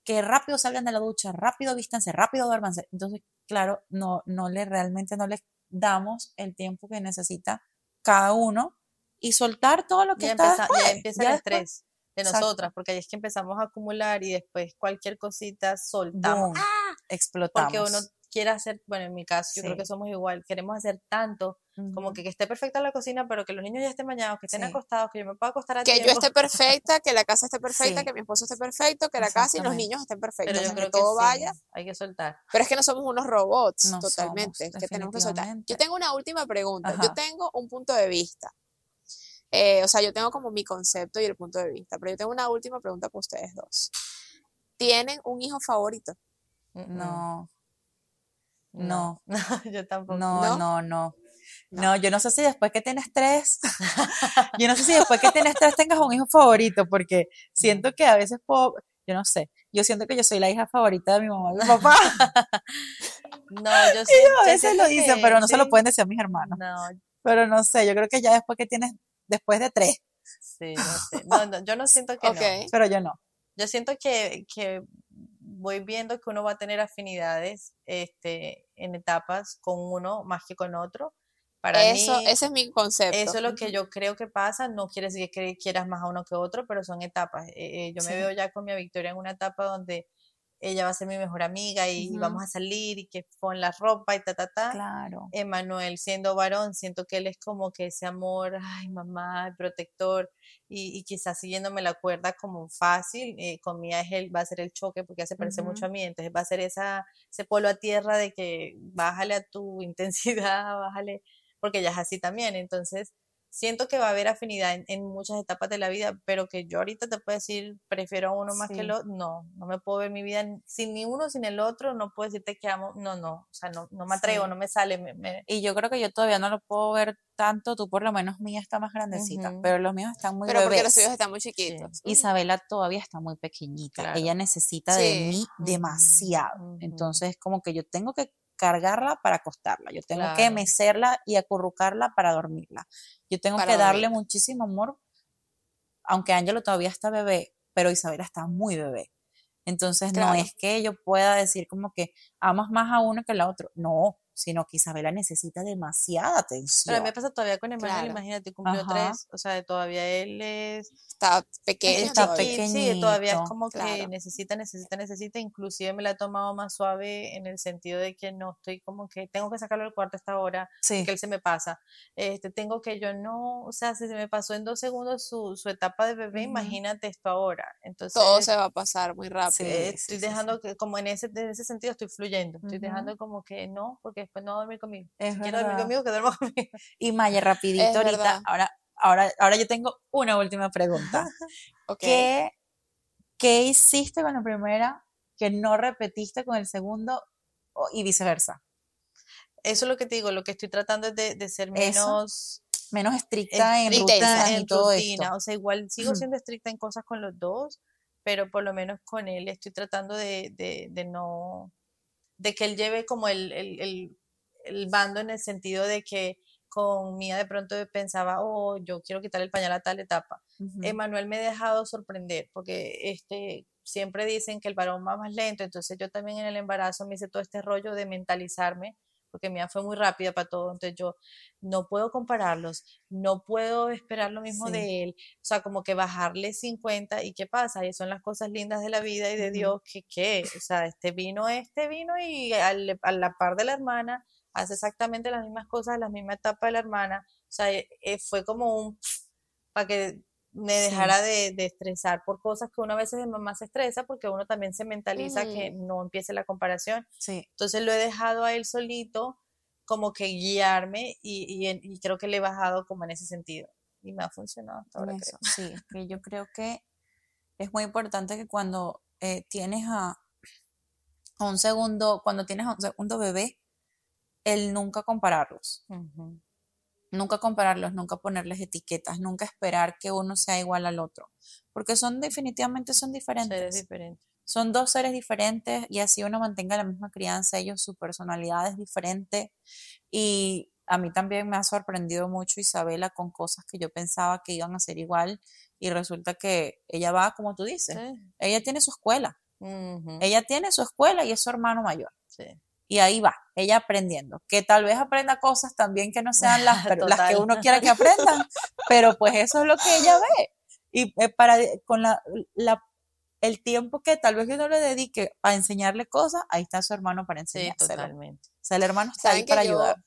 que rápido salgan de la ducha, rápido vístanse, rápido duérmanse. Entonces, claro, no, no le realmente no le damos el tiempo que necesita cada uno y soltar todo lo que ya está Ya empieza el estrés de nosotras, porque ahí es que empezamos a acumular y después cualquier cosita soltamos. ¡Ah! Explotamos. Porque uno quiere hacer, bueno, en mi caso, yo creo que somos igual, queremos hacer tanto, como que, que, esté perfecta la cocina, pero que los niños ya estén bañados, que estén acostados, que yo me pueda acostar a Que yo esté perfecta, que la casa esté perfecta, que mi esposo esté perfecto, que la casa y los niños estén perfectos, pero yo creo que todo vaya. Hay que soltar. Pero es que no somos unos robots, totalmente, que tenemos que soltar. Yo tengo una última pregunta, yo tengo un punto de vista. Eh, o sea, yo tengo como mi concepto y el punto de vista, pero yo tengo una última pregunta para ustedes dos. ¿Tienen un hijo favorito? No. No, no, yo tampoco. No, no, no, no. yo no sé si después que tienes tres, yo no sé si después que tienes tres tengas un hijo favorito, porque siento que a veces puedo, yo no sé, yo siento que yo soy la hija favorita de mi mamá y mi papá. no, yo sí. a veces lo dicen, pero no se lo pueden decir a mis hermanos. No. Pero no sé, yo creo que ya después que tienes, después de tres. Sí, no sé. No, yo no siento que no. Pero yo no. Yo siento que, que voy viendo que uno va a tener afinidades este, en etapas con uno más que con otro. Para eso, mí, ese es mi concepto. Eso es lo que yo creo que pasa. No quiere decir que quieras más a uno que a otro, pero son etapas. Eh, eh, yo me veo ya con mi Victoria en una etapa donde ella va a ser mi mejor amiga y vamos a salir y que pon la ropa y ta, ta, ta. Claro. Emanuel, siendo varón, siento que él es como que ese amor, ay, mamá, protector, y, y quizás siguiéndome la cuerda como fácil, eh, con Mía es él, va a ser el choque porque ya se parece mucho a mí, entonces va a ser esa, ese polo a tierra de que bájale a tu intensidad, bájale, porque ella es así también, entonces siento que va a haber afinidad en, muchas etapas de la vida, pero que yo ahorita te puedo decir, prefiero a uno más que el otro, no, no me puedo ver mi vida sin ni uno, sin el otro, no puedo decirte que amo, no, no, o sea, no, no me atrevo, no me sale. Y yo creo que yo todavía no lo puedo ver tanto, tú por lo menos mía está más grandecita, pero los míos están muy Pero porque los tuyos están muy chiquitos. Isabela todavía está muy pequeñita, ella necesita de mí demasiado, entonces como que yo tengo que cargarla para acostarla, yo tengo que mecerla y acurrucarla para dormirla. Yo tengo que darle muchísimo amor, aunque Ángelo todavía está bebé, pero Isabela está muy bebé. Entonces no es que yo pueda decir como que amas más a uno que al otro. No, sino que Isabela necesita demasiada atención. Pero a mí me pasa todavía con Emanuel, imagínate, cumplió tres, o sea, todavía él es... Está pequeño. Está pequeño. Sí, todavía es como que necesita, necesita, necesita, inclusive me la he tomado más suave en el sentido de que no estoy como que tengo que sacarlo del cuarto a esta hora, que él se me pasa. Este, tengo que yo no, o sea, si se me pasó en dos segundos su, su etapa de bebé, imagínate esto ahora. Entonces, Todo se va a pasar muy rápido. estoy dejando que, como en ese, en ese sentido estoy fluyendo, estoy dejando como que no, porque después no va a dormir conmigo. Es quiero dormir conmigo, que duerma conmigo. Y Maya, rapidito ahorita, ahora, ahora, ahora yo tengo una última pregunta. ¿Qué, ¿Qué hiciste con la primera que no repetiste con el segundo y viceversa? Eso es lo que te digo, lo que estoy tratando es de, ser menos... menos estricta en, rutina, en todo rutina. O sea, igual sigo siendo estricta en cosas con los dos, pero por lo menos con él estoy tratando de, de, no de que él lleve como el, el, el bando en el sentido de que con Mía de pronto pensaba, oh, yo quiero quitar el pañal a tal etapa. Emanuel me ha dejado sorprender porque este, siempre dicen que el varón va más lento, entonces yo también en el embarazo me hice todo este rollo de mentalizarme porque Mía fue muy rápida para todo, entonces yo no puedo compararlos, no puedo esperar lo mismo de él, o sea, como que bajarle 50 y qué pasa, y son las cosas lindas de la vida y de Dios, que qué, o sea, este vino, este vino y a la par de la hermana, hace exactamente las mismas cosas, la misma etapa de la hermana. O sea, eh, fue como un para que me dejara de, estresar por cosas que uno a veces de mamá se estresa porque uno también se mentaliza que no empiece la comparación. Sí. Entonces lo he dejado a él solito como que guiarme y, creo que le he bajado como en ese sentido. Y me ha funcionado hasta ahora. Creo. Sí, que yo creo que es muy importante que cuando eh, tienes a, a, un segundo, cuando tienes a un segundo bebé, el nunca compararlos. Nunca compararlos, nunca ponerles etiquetas, nunca esperar que uno sea igual al otro, porque son definitivamente son diferentes. diferentes. Son dos seres diferentes y así uno mantenga la misma crianza, ellos su personalidad es diferente y a mí también me ha sorprendido mucho Isabela con cosas que yo pensaba que iban a ser igual y resulta que ella va como tú dices, ella tiene su escuela, ella tiene su escuela y es su hermano mayor. Sí y ahí va, ella aprendiendo, que tal vez aprenda cosas también que no sean las, las que uno quiera que aprendan, pero pues eso es lo que ella ve. Y eh, para con la, el tiempo que tal vez uno le dedique a enseñarle cosas, ahí está su hermano para enseñarle. totalmente. O sea, el hermano está ahí para ayudar.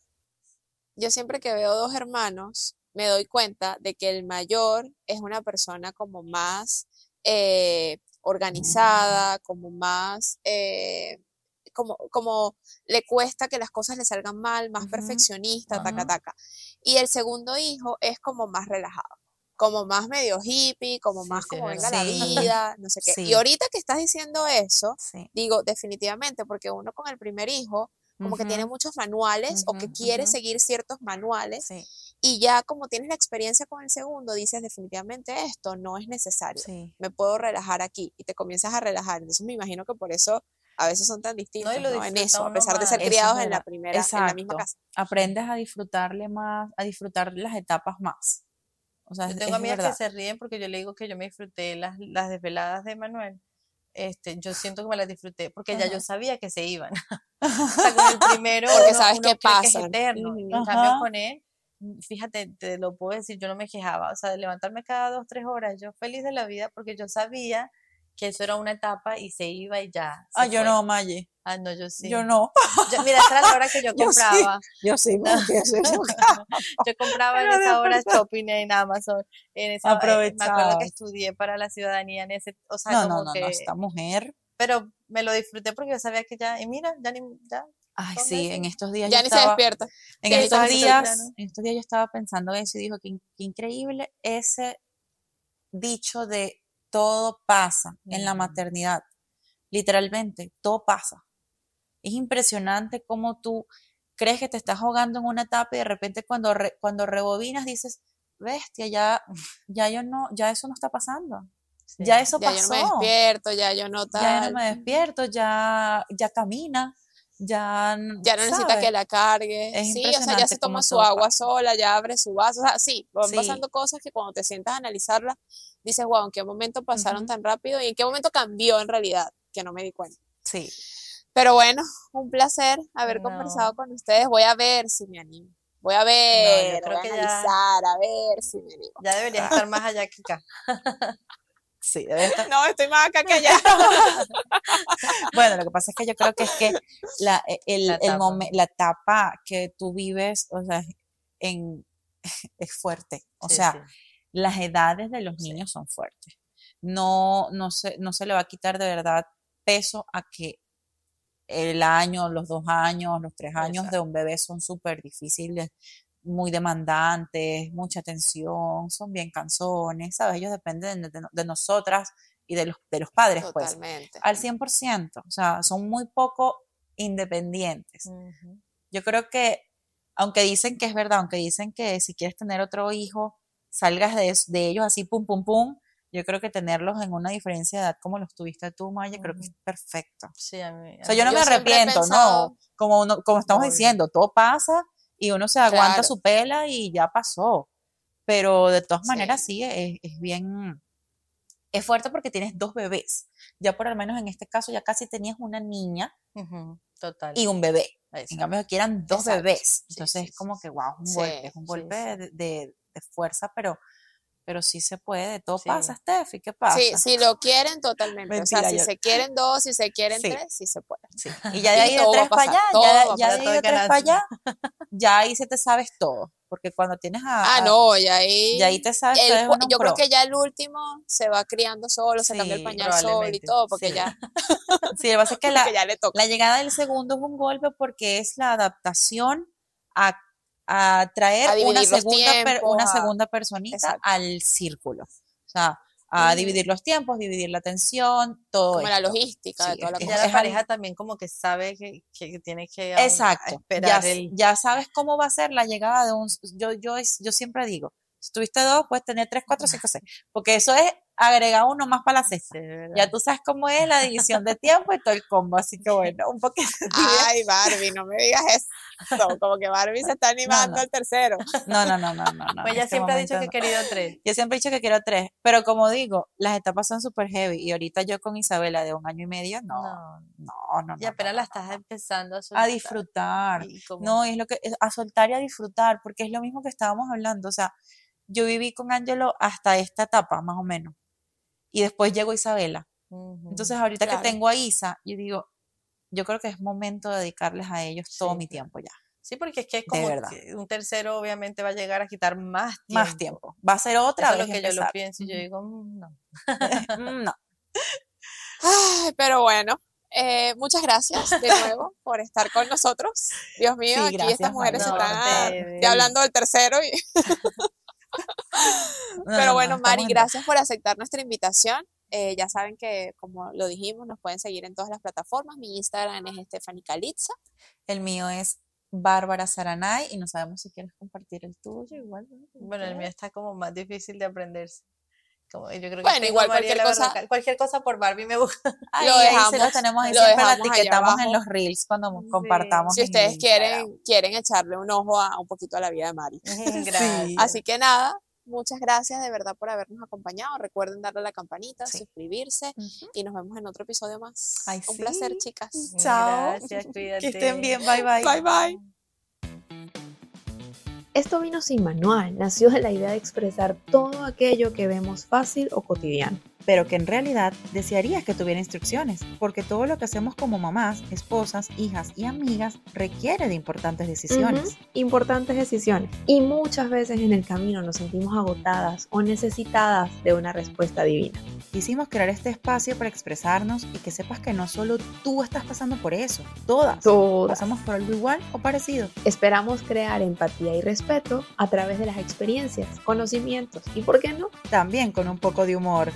Yo siempre que veo dos hermanos, me doy cuenta de que el mayor es una persona como más eh, organizada, como más... Eh, como, como le cuesta que las cosas le salgan mal, más perfeccionista, taca, taca. Y el segundo hijo es como más relajado, como más medio hippie, como más como venga la vida, no sé qué. Y ahorita que estás diciendo eso, digo, definitivamente, porque uno con el primer hijo, como que tiene muchos manuales o que quiere seguir ciertos manuales y ya como tienes la experiencia con el segundo, dices definitivamente esto no es necesario, me puedo relajar aquí y te comienzas a relajar. Entonces me imagino que por eso a veces son tan distintos en eso, a pesar de ser criados en la primera, en la misma casa. Aprendes a disfrutarle más, a disfrutar las etapas más. O sea, yo tengo amigas que se ríen porque yo le digo que yo me disfruté las, las desveladas de Manuel, este, yo siento que me las disfruté porque ya yo sabía que se iban. o sea, con el primero, porque sabes qué pasa. es eterno. En cambio, con él, fíjate, te lo puedo decir, yo no me quejaba. O sea, de levantarme cada dos, tres horas, yo feliz de la vida porque yo sabía que eso era una etapa y se iba y ya. Ah, yo no, Maye. Ah, no, yo sí. Yo no. mira, esa era la hora que yo compraba. Yo sí, yo, sí, yo compraba en esa hora shopping en Amazon. En esa, eh, me acuerdo que estudié para la ciudadanía en ese, o sea, no, como no, no, que, no, esta mujer. Pero me lo disfruté porque yo sabía que ya, y mira, ya ni, ya. Ay, sí, en estos días ya yo ni estaba, se despierta. En estos días, en estos días yo estaba pensando eso y dijo que, qué increíble ese dicho de todo pasa en la maternidad. Literalmente, todo pasa. Es impresionante cómo tú crees que te estás ahogando en una etapa y de repente cuando, cuando rebobinas dices, bestia, ya, ya yo no, ya eso no está pasando. Ya eso ya pasó. Ya yo no me despierto, ya yo no tal. Ya no me despierto, ya, ya camina, ya, ya no necesita que la cargue. sí, o sea, ya se toma su agua sola, ya abre su vaso. O sea, sí, van pasando cosas que cuando te sientas a analizarlas, dices, wow, ¿en qué momento pasaron tan rápido? ¿Y en qué momento cambió en realidad? Que no me di cuenta. Sí. Pero bueno, un placer haber conversado con ustedes. Voy a ver si me animo. Voy a ver, no, voy a analizar, a ver si me animo. Ya debería estar más allá que acá. Sí, debe estar. No, estoy más acá que allá. bueno, lo que pasa es que yo creo que es que la, e, el, la, etapa. El la etapa que tú vives, o sea, en, es fuerte. O sí, sea, sí. Las edades de los niños sí. son fuertes. No, no, se, no se le va a quitar de verdad peso a que el año, los dos años, los tres años Exacto. de un bebé son súper difíciles, muy demandantes, mucha atención, son bien canzones, ¿sabes? Ellos dependen de, de, de nosotras y de los, de los padres, Totalmente. pues, al 100%, o sea, son muy poco independientes. Uh -huh. Yo creo que, aunque dicen que es verdad, aunque dicen que si quieres tener otro hijo, salgas de, de ellos así, pum, pum, pum, yo creo que tenerlos en una diferencia de edad como los tuviste tú, Maya, creo que es perfecto. Sí, a mí, o sea, yo no yo me arrepiento, pensado, no, como, uno, como estamos diciendo, todo pasa y uno se aguanta claro. su pela y ya pasó. Pero de todas maneras sí, sí es, es, bien, es fuerte porque tienes dos bebés. Ya por lo menos en este caso ya casi tenías una niña uh -huh. Total. y un bebé. Exacto. En cambio aquí eran dos Exacto. bebés. Entonces sí, es como que, wow, es un golpe, es un golpe de, de, de fuerza, pero pero sí se puede, todo sí. pasa, Steffi, ¿qué pasa? Sí, si lo quieren totalmente, Mentira, o sea, si yo... se quieren dos, si se quieren sí. tres, sí se puede. Sí. Y ya de ahí de tres para allá, ya, ya de ahí de tres para allá, ya ahí se te sabes todo, porque cuando tienes a... Ah, no, ya ahí... Ya ahí te sabes el, Yo creo que ya el último se va criando solo, se cambia el pañal solo y todo, porque ya... sí, lo que pasa es que la, la llegada del segundo es un golpe porque es la adaptación a a traer a una, segunda tiempos, per, una segunda personita exacto. al círculo. O sea, a mm. dividir los tiempos, dividir la atención, todo Como esto. la logística sí, de toda la cosa. la pareja también como que sabe que, que tiene que exacto, esperar ya, el... ya sabes cómo va a ser la llegada de un... Yo, yo, yo siempre digo, si tuviste dos, puedes tener tres, cuatro, cinco, seis. Porque eso es agregar uno más para la cesta. Sí, ya tú sabes cómo es la división de tiempo y todo el combo, así que bueno, un poquito. Ay, Barbie, no me digas eso. Como que Barbie se está animando no, no. al tercero. No, no, no, no, no. no pues ella este siempre ha dicho que he querido tres. Yo siempre he dicho que quiero tres, pero como digo, las etapas son súper heavy y ahorita yo con Isabela de un año y medio, no, no, no. no y apenas la estás empezando a soltar. A disfrutar. No, es lo que, a soltar y a disfrutar, porque es lo mismo que estábamos hablando, o sea, yo viví con Angelo hasta esta etapa, más o menos. Y después llegó Isabela. Uh -huh. Entonces, ahorita claro. que tengo a Isa, yo digo, yo creo que es momento de dedicarles a ellos sí, todo mi tiempo ya. Sí, porque es que es como que un tercero obviamente va a llegar a quitar más tiempo. Más tiempo. Va a ser otra Eso vez. Es lo que empezar. yo lo pienso y yo digo, mmm, no. no. Ay, pero bueno, eh, muchas gracias de nuevo por estar con nosotros. Dios mío, sí, aquí gracias, estas mujeres no, están ya hablando del tercero. Y Pero no, bueno, Mari, gracias por aceptar nuestra invitación. Eh, ya saben que, como lo dijimos, nos pueden seguir en todas las plataformas. Mi Instagram es Stephanie Calitza. El mío es Bárbara Saranay y no sabemos si quieres compartir el tuyo. Igual. Bueno, el mío está como más difícil de aprenderse. Como, yo creo que bueno, igual cualquier cosa, cualquier cosa por Barbie me. Ahí, lo dejamos, ahí se lo tenemos ahí lo siempre la etiquetamos en los reels cuando sí. compartamos. Si ustedes quieren, quieren echarle un ojo a un poquito a la vida de Mari. Gracias. Así que nada, Muchas gracias de verdad por habernos acompañado. Recuerden darle a la campanita, suscribirse y nos vemos en otro episodio más. Un placer, chicas. Chao. Gracias, Que estén bien. Bye bye. Bye bye. Esto vino sin manual, nació de la idea de expresar todo aquello que vemos fácil o cotidiano pero que en realidad desearías que tuviera instrucciones, porque todo lo que hacemos como mamás, esposas, hijas y amigas requiere de importantes decisiones. Importantes decisiones. Y muchas veces en el camino nos sentimos agotadas o necesitadas de una respuesta divina. Quisimos crear este espacio para expresarnos y que sepas que no solo tú estás pasando por eso, todas, todas. pasamos por algo igual o parecido. Esperamos crear empatía y respeto a través de las experiencias, conocimientos y, ¿por qué no? También con un poco de humor.